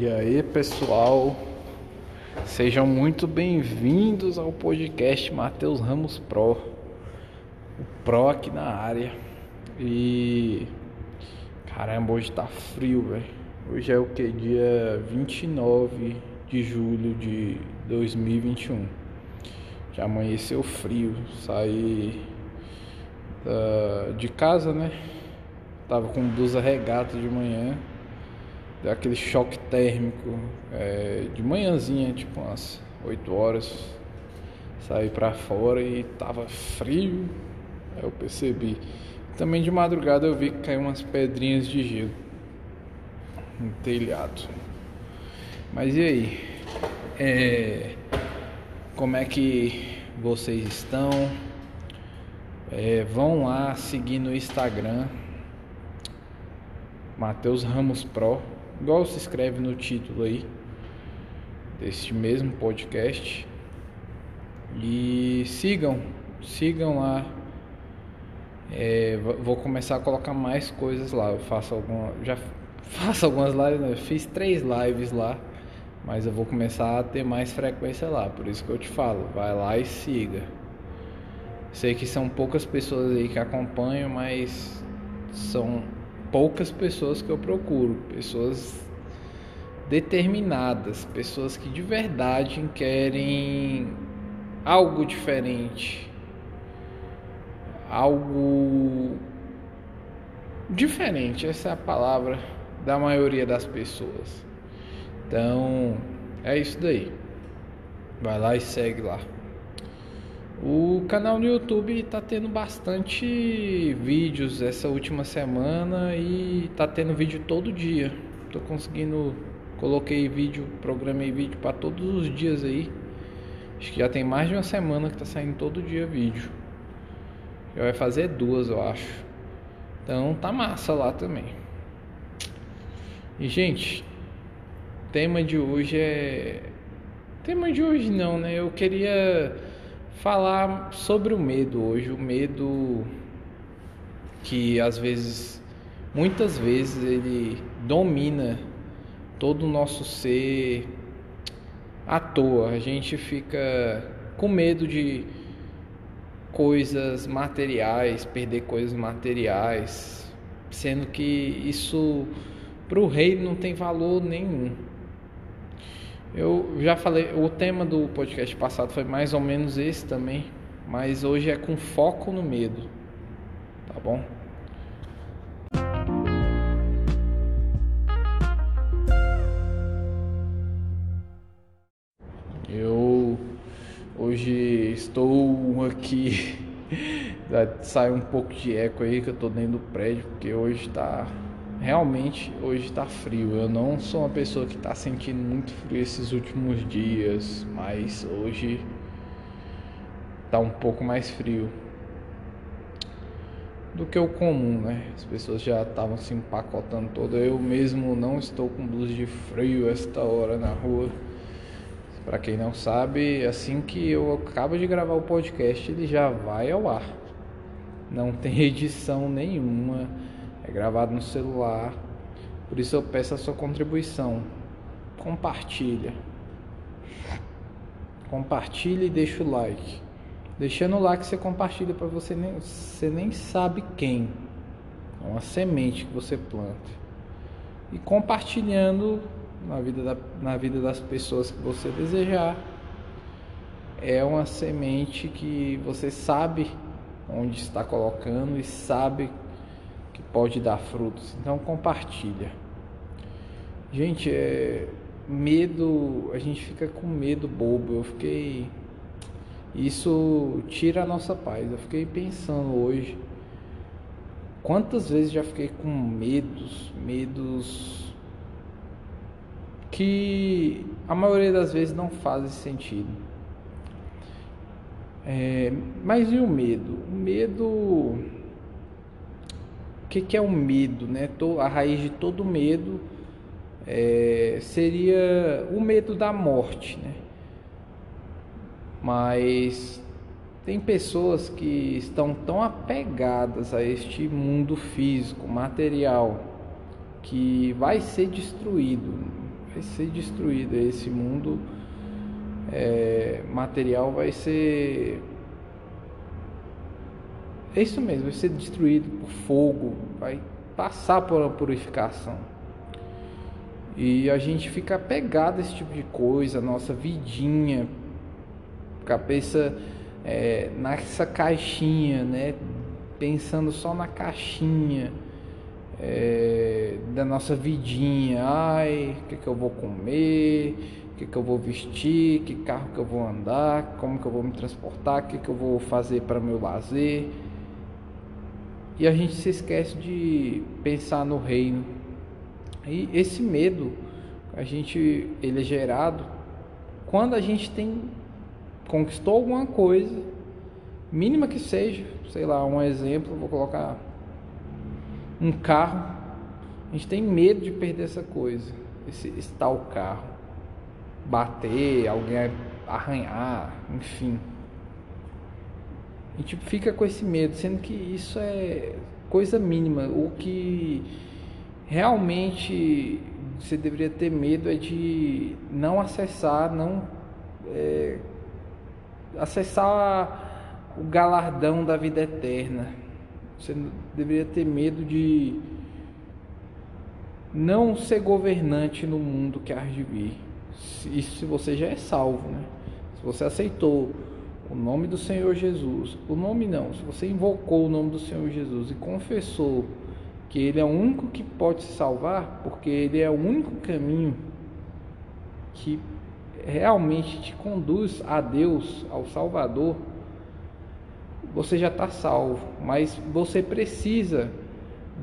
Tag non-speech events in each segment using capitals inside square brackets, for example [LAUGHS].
E aí, pessoal, sejam muito bem-vindos ao podcast Matheus Ramos Pro. O Pro aqui na área. E caramba, hoje tá frio, velho. Hoje é o que? Dia 29 de julho de 2021. Já amanheceu frio. Saí da, de casa, né? Tava com blusa regata de manhã deu aquele choque térmico é, de manhãzinha, tipo umas 8 horas, saí para fora e tava frio, aí eu percebi. Também de madrugada eu vi que caiu umas pedrinhas de gelo no telhado. Mas e aí? É, como é que vocês estão? É, vão lá seguir no Instagram Matheus Ramos Pro igual se escreve no título aí deste mesmo podcast. E sigam, sigam lá. É, vou começar a colocar mais coisas lá. Eu faço alguma, já [LAUGHS] faço algumas lives, né? fiz três lives lá, mas eu vou começar a ter mais frequência lá. Por isso que eu te falo, vai lá e siga. Sei que são poucas pessoas aí que acompanham, mas são poucas pessoas que eu procuro, pessoas determinadas, pessoas que de verdade querem algo diferente, algo diferente, essa é a palavra da maioria das pessoas. Então, é isso daí. Vai lá e segue lá. O canal no YouTube tá tendo bastante vídeos essa última semana e tá tendo vídeo todo dia. Tô conseguindo coloquei vídeo, programei vídeo para todos os dias aí. Acho que já tem mais de uma semana que tá saindo todo dia vídeo. Já vai fazer duas, eu acho. Então tá massa lá também. E gente, tema de hoje é tema de hoje não, né? Eu queria falar sobre o medo hoje, o medo que às vezes, muitas vezes ele domina todo o nosso ser à toa. A gente fica com medo de coisas materiais, perder coisas materiais, sendo que isso para o rei não tem valor nenhum. Eu já falei, o tema do podcast passado foi mais ou menos esse também, mas hoje é com foco no medo, tá bom? Eu hoje estou aqui, [LAUGHS] sai um pouco de eco aí que eu tô dentro do prédio, porque hoje está realmente hoje está frio. Eu não sou uma pessoa que está sentindo muito frio esses últimos dias, mas hoje está um pouco mais frio do que o comum, né? As pessoas já estavam se empacotando toda. Eu mesmo não estou com blusa de frio esta hora na rua. Para quem não sabe, assim que eu acabo de gravar o podcast, ele já vai ao ar. Não tem [LAUGHS] edição nenhuma é gravado no celular. Por isso eu peço a sua contribuição. Compartilha. Compartilha e deixa o like. Deixando o like você compartilha para você nem você nem sabe quem. É uma semente que você planta. E compartilhando na vida, da, na vida das pessoas que você desejar. É uma semente que você sabe onde está colocando e sabe que pode dar frutos. Então compartilha. Gente, é, medo, a gente fica com medo bobo. Eu fiquei isso tira a nossa paz. Eu fiquei pensando hoje quantas vezes já fiquei com medos, medos que a maioria das vezes não fazem sentido. É, mas e o medo? O medo que, que é o medo, né? A raiz de todo medo é, seria o medo da morte, né? Mas tem pessoas que estão tão apegadas a este mundo físico, material, que vai ser destruído. vai ser destruída. Esse mundo é, material vai ser. É isso mesmo, vai ser destruído por fogo, vai passar por uma purificação. E a gente fica apegado a esse tipo de coisa, nossa vidinha, cabeça é, nessa caixinha, né? Pensando só na caixinha é, da nossa vidinha. Ai, o que, que eu vou comer? O que, que eu vou vestir? Que carro que eu vou andar? Como que eu vou me transportar? O que, que eu vou fazer para meu lazer? E a gente se esquece de pensar no reino. E esse medo, a gente, ele é gerado quando a gente tem conquistou alguma coisa, mínima que seja, sei lá, um exemplo, vou colocar um carro, a gente tem medo de perder essa coisa, esse, esse tal carro, bater, alguém arranhar, enfim. A gente fica com esse medo, sendo que isso é coisa mínima. O que realmente você deveria ter medo é de não acessar, não é, acessar o galardão da vida eterna. Você deveria ter medo de não ser governante no mundo que há de vir. Isso se você já é salvo, né? Se você aceitou o nome do Senhor Jesus, o nome não, se você invocou o nome do Senhor Jesus e confessou que Ele é o único que pode se salvar, porque Ele é o único caminho que realmente te conduz a Deus, ao Salvador, você já está salvo, mas você precisa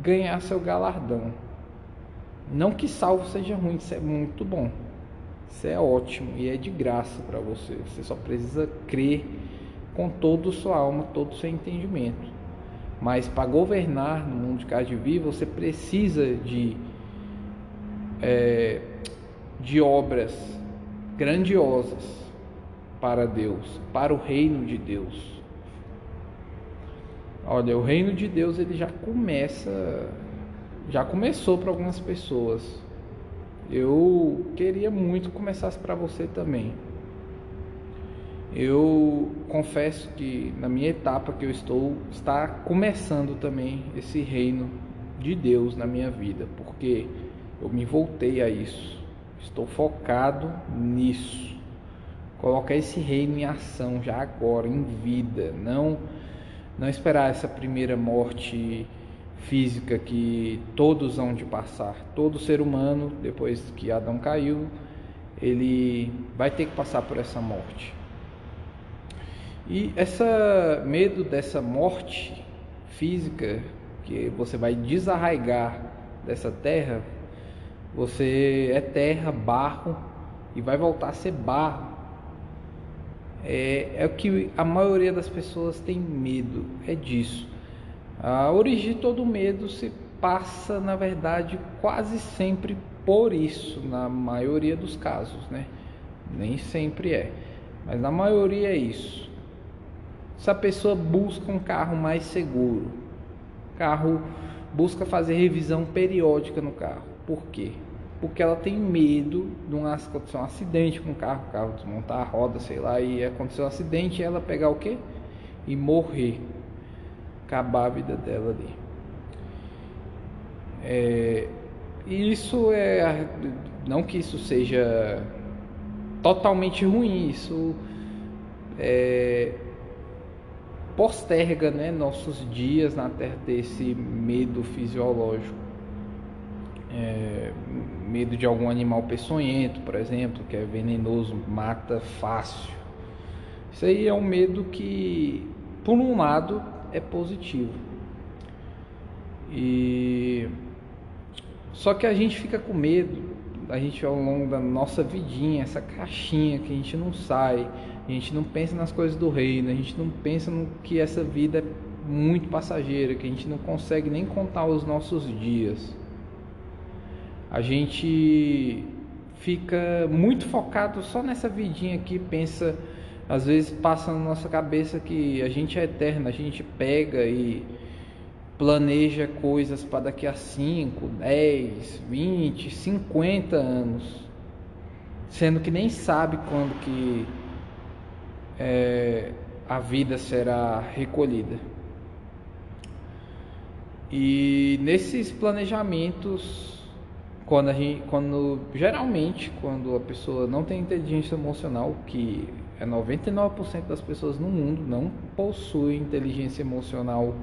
ganhar seu galardão. Não que salvo seja ruim, isso é muito bom, isso é ótimo e é de graça para você. Você só precisa crer com toda a sua alma, todo o seu entendimento. Mas para governar no mundo de vida, você precisa de, é, de obras grandiosas para Deus, para o reino de Deus. Olha, o reino de Deus ele já começa, já começou para algumas pessoas. Eu queria muito que começasse para você também. Eu confesso que na minha etapa que eu estou, está começando também esse reino de Deus na minha vida, porque eu me voltei a isso. Estou focado nisso. Colocar esse reino em ação já agora, em vida, não não esperar essa primeira morte física que todos hão de passar. Todo ser humano, depois que Adão caiu, ele vai ter que passar por essa morte. E essa medo dessa morte física que você vai desarraigar dessa terra você é terra, barro e vai voltar a ser barro. É, é o que a maioria das pessoas tem medo, é disso. A origem de todo medo se passa, na verdade, quase sempre por isso, na maioria dos casos, né? Nem sempre é, mas na maioria é isso. Se a pessoa busca um carro mais seguro, carro busca fazer revisão periódica no carro. Por quê? porque ela tem medo de um, acontecer um acidente com o carro, o carro desmontar a roda, sei lá, e acontecer um acidente e ela pegar o quê? E morrer, acabar a vida dela ali. É, e isso é, não que isso seja totalmente ruim, isso é, posterga né, nossos dias na Terra desse medo fisiológico é, medo de algum animal peçonhento, por exemplo, que é venenoso, mata fácil. Isso aí é um medo que, por um lado, é positivo. E só que a gente fica com medo, a gente ao longo da nossa vidinha, essa caixinha que a gente não sai, a gente não pensa nas coisas do reino, a gente não pensa no que essa vida é muito passageira, que a gente não consegue nem contar os nossos dias a gente fica muito focado só nessa vidinha aqui, pensa, às vezes passa na nossa cabeça que a gente é eterno, a gente pega e planeja coisas para daqui a 5, 10, 20, 50 anos. sendo que nem sabe quando que é, a vida será recolhida. E nesses planejamentos, quando a gente, quando geralmente quando a pessoa não tem inteligência emocional, que é 99% das pessoas no mundo não possuem inteligência emocional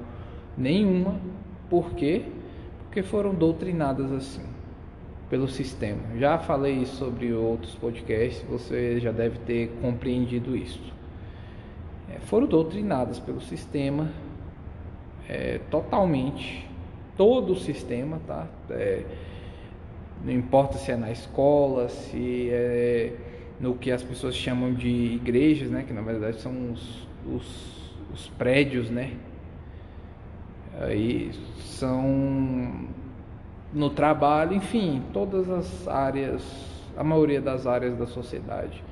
nenhuma, por quê? Porque foram doutrinadas assim pelo sistema. Já falei sobre outros podcasts, você já deve ter compreendido isso. É, foram doutrinadas pelo sistema é, totalmente, todo o sistema, tá? É, não importa se é na escola, se é no que as pessoas chamam de igrejas, né? Que na verdade são os, os, os prédios, né? Aí são no trabalho, enfim, todas as áreas, a maioria das áreas da sociedade.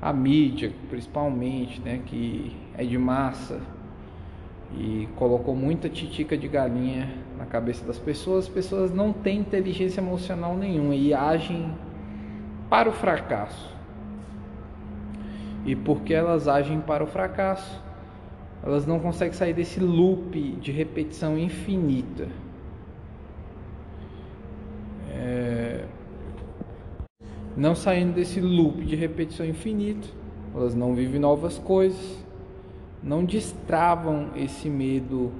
A mídia, principalmente, né, que é de massa e colocou muita titica de galinha na cabeça das pessoas. As pessoas não têm inteligência emocional nenhuma e agem para o fracasso. E porque elas agem para o fracasso, elas não conseguem sair desse loop de repetição infinita. É... Não saindo desse loop de repetição infinita, elas não vivem novas coisas, não destravam esse medo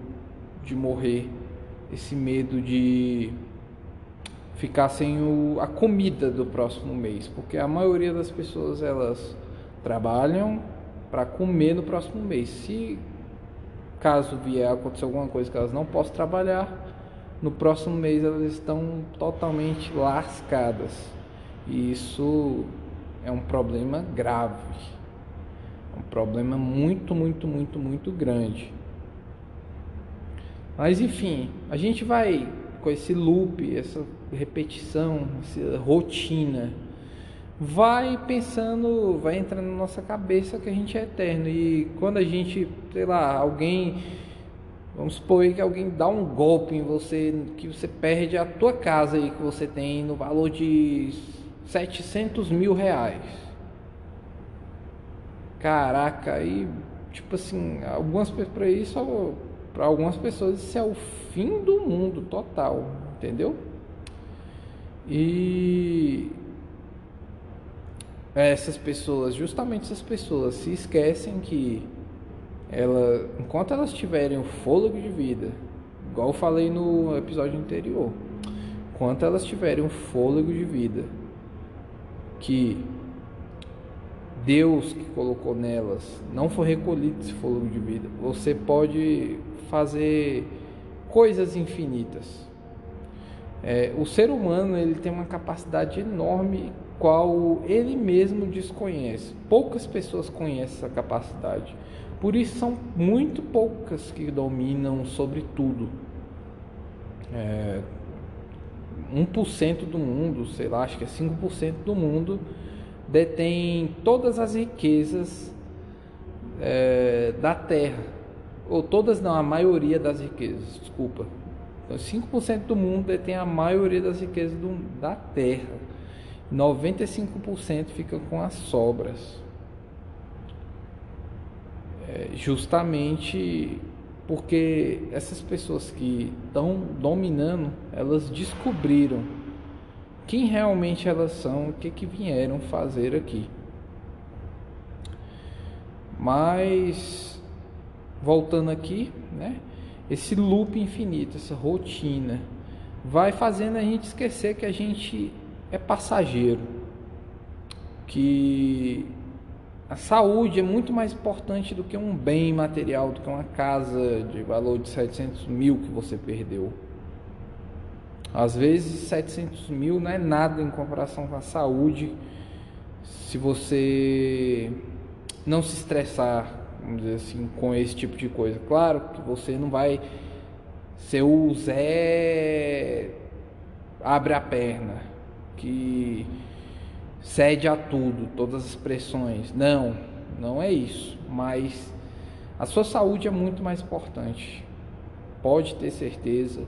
de morrer, esse medo de ficar sem o, a comida do próximo mês, porque a maioria das pessoas elas trabalham para comer no próximo mês. Se caso vier acontecer alguma coisa que elas não possam trabalhar, no próximo mês elas estão totalmente lascadas. E isso é um problema grave. É um problema muito, muito, muito, muito grande. Mas enfim, a gente vai com esse loop, essa repetição, essa rotina vai pensando, vai entrando na nossa cabeça que a gente é eterno. E quando a gente, sei lá, alguém, vamos supor que alguém dá um golpe em você, que você perde a tua casa aí que você tem no valor de 700 mil reais. Caraca, aí, tipo assim, algumas para isso, para algumas pessoas isso é o fim do mundo total, entendeu? E essas pessoas, justamente essas pessoas, se esquecem que ela, enquanto elas tiverem o fôlego de vida, igual eu falei no episódio anterior, enquanto elas tiverem o fôlego de vida que Deus que colocou nelas não for recolhido esse fôlego de vida, você pode fazer coisas infinitas. É, o ser humano ele tem uma capacidade enorme qual ele mesmo desconhece. Poucas pessoas conhecem essa capacidade. Por isso são muito poucas que dominam sobre tudo. É, 1% do mundo, sei lá, acho que é 5% do mundo, detém todas as riquezas é, da Terra. Ou todas não, a maioria das riquezas, desculpa. Então, 5% do mundo detém a maioria das riquezas do, da Terra. 95% fica com as sobras. É justamente porque essas pessoas que estão dominando, elas descobriram quem realmente elas são, o que, que vieram fazer aqui. Mas voltando aqui, né? Esse loop infinito, essa rotina, vai fazendo a gente esquecer que a gente é passageiro, que a saúde é muito mais importante do que um bem material, do que uma casa de valor de 700 mil que você perdeu. Às vezes 700 mil não é nada em comparação com a saúde, se você não se estressar, vamos dizer assim, com esse tipo de coisa. Claro que você não vai ser o Zé abre a perna, que cede a tudo, todas as pressões. Não, não é isso. Mas a sua saúde é muito mais importante. Pode ter certeza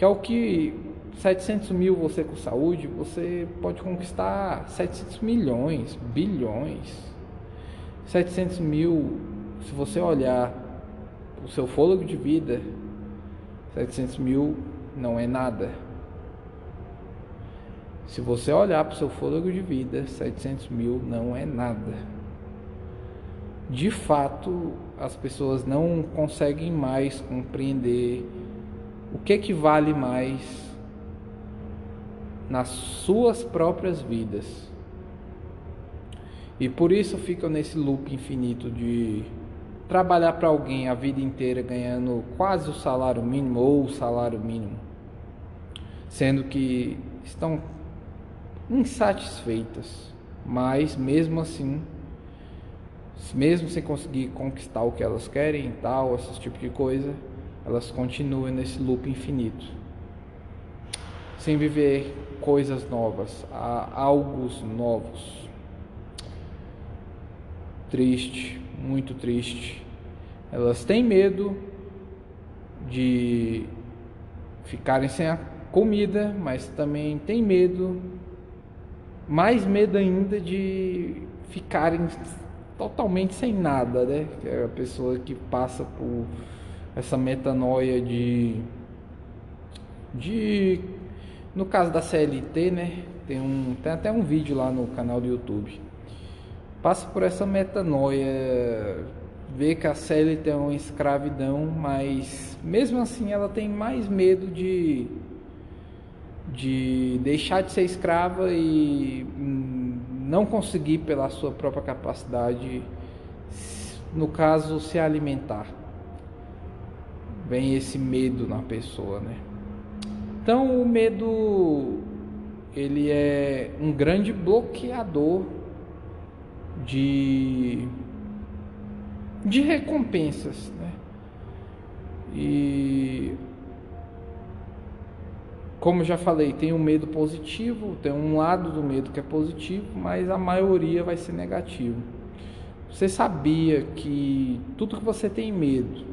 que é o que 700 mil você com saúde, você pode conquistar 700 milhões, bilhões. 700 mil, se você olhar o seu fôlego de vida, 700 mil não é nada. Se você olhar para o seu fôlego de vida, 700 mil não é nada. De fato, as pessoas não conseguem mais compreender o que que vale mais nas suas próprias vidas. E por isso ficam nesse loop infinito de trabalhar para alguém a vida inteira ganhando quase o salário mínimo ou o salário mínimo, sendo que estão insatisfeitas, mas mesmo assim, mesmo sem conseguir conquistar o que elas querem tal, esse tipo de coisa, elas continuam nesse loop infinito, sem viver coisas novas, algos novos. Triste, muito triste. Elas têm medo de ficarem sem a comida, mas também têm medo mais medo ainda de ficarem totalmente sem nada, né? Que é a pessoa que passa por essa metanoia de de no caso da CLT, né? Tem um tem até um vídeo lá no canal do YouTube. Passa por essa metanoia, vê que a CLT é uma escravidão, mas mesmo assim ela tem mais medo de de deixar de ser escrava e não conseguir pela sua própria capacidade, no caso, se alimentar. Vem esse medo na pessoa, né? Então o medo ele é um grande bloqueador de de recompensas, né? E como já falei, tem um medo positivo, tem um lado do medo que é positivo, mas a maioria vai ser negativo. Você sabia que tudo que você tem medo,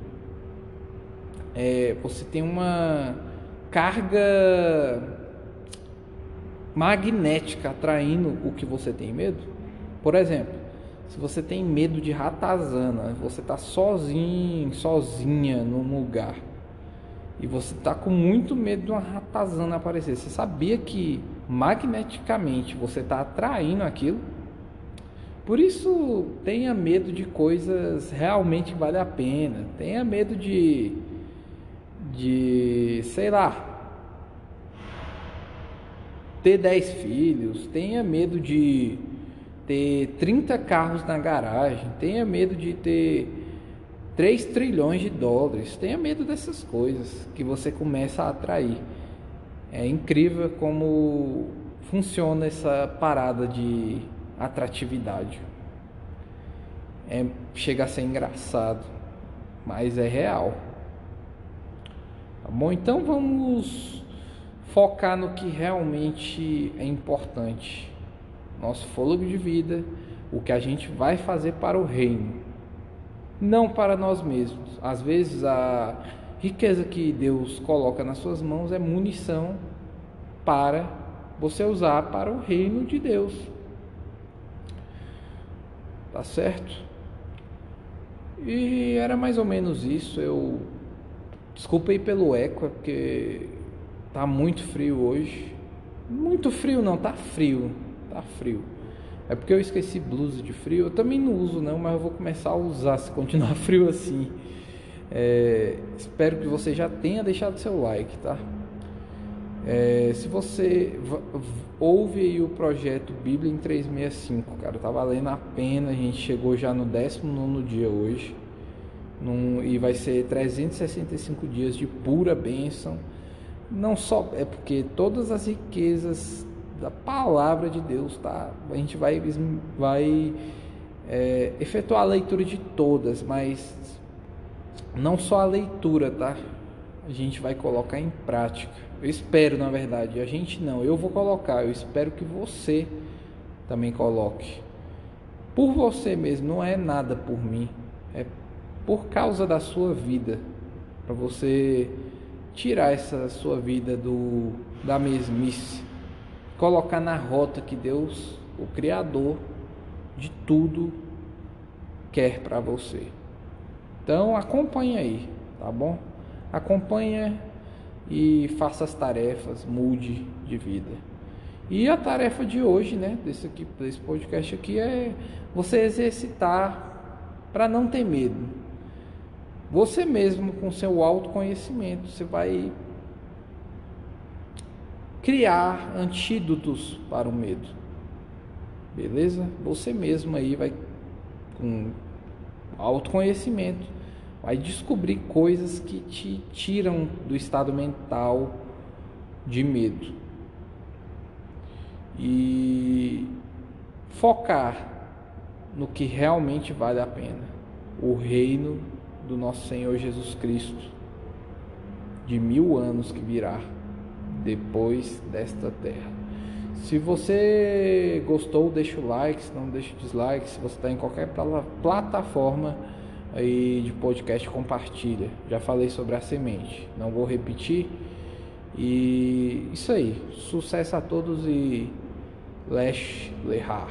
é, você tem uma carga magnética atraindo o que você tem medo? Por exemplo, se você tem medo de ratazana, você está sozinho, sozinha num lugar e você está com muito medo de uma ratazana aparecer, você sabia que magneticamente você está atraindo aquilo? Por isso, tenha medo de coisas realmente que vale a pena. Tenha medo de, de sei lá, ter 10 filhos. Tenha medo de ter 30 carros na garagem. Tenha medo de ter 3 trilhões de dólares. Tenha medo dessas coisas que você começa a atrair. É incrível como funciona essa parada de atratividade. É, chega a ser engraçado, mas é real. Tá bom? Então vamos focar no que realmente é importante. Nosso fôlego de vida, o que a gente vai fazer para o reino não para nós mesmos. Às vezes a riqueza que Deus coloca nas suas mãos é munição para você usar para o reino de Deus. Tá certo? E era mais ou menos isso. Eu desculpei pelo eco, é porque tá muito frio hoje. Muito frio não, tá frio. Tá frio. É porque eu esqueci blusa de frio. Eu também não uso não, mas eu vou começar a usar se continuar [LAUGHS] frio assim. É, espero que você já tenha deixado seu like, tá? É, se você ouve aí o projeto Bíblia em 365, cara, tá valendo a pena. A gente chegou já no 19 dia hoje. Num, e vai ser 365 dias de pura bênção. Não só é porque todas as riquezas da palavra de Deus, tá? A gente vai, vai é, efetuar a leitura de todas, mas não só a leitura, tá? A gente vai colocar em prática. Eu espero, na verdade, a gente não, eu vou colocar, eu espero que você também coloque. Por você mesmo, não é nada por mim, é por causa da sua vida, para você tirar essa sua vida do da mesmice, colocar na rota que Deus, o criador de tudo, quer para você. Então acompanhe aí, tá bom? Acompanhe e faça as tarefas, mude de vida. E a tarefa de hoje, né, desse aqui, desse podcast aqui é você exercitar para não ter medo. Você mesmo com seu autoconhecimento, você vai criar antídotos para o medo. Beleza? Você mesmo aí vai com autoconhecimento vai descobrir coisas que te tiram do estado mental de medo. E focar no que realmente vale a pena, o reino do nosso Senhor Jesus Cristo, de mil anos que virá depois desta terra. Se você gostou, deixa o like, se não deixa o dislike. Se você está em qualquer plataforma aí de podcast, compartilha. Já falei sobre a semente, não vou repetir. E isso aí. Sucesso a todos e Lesh Lehar.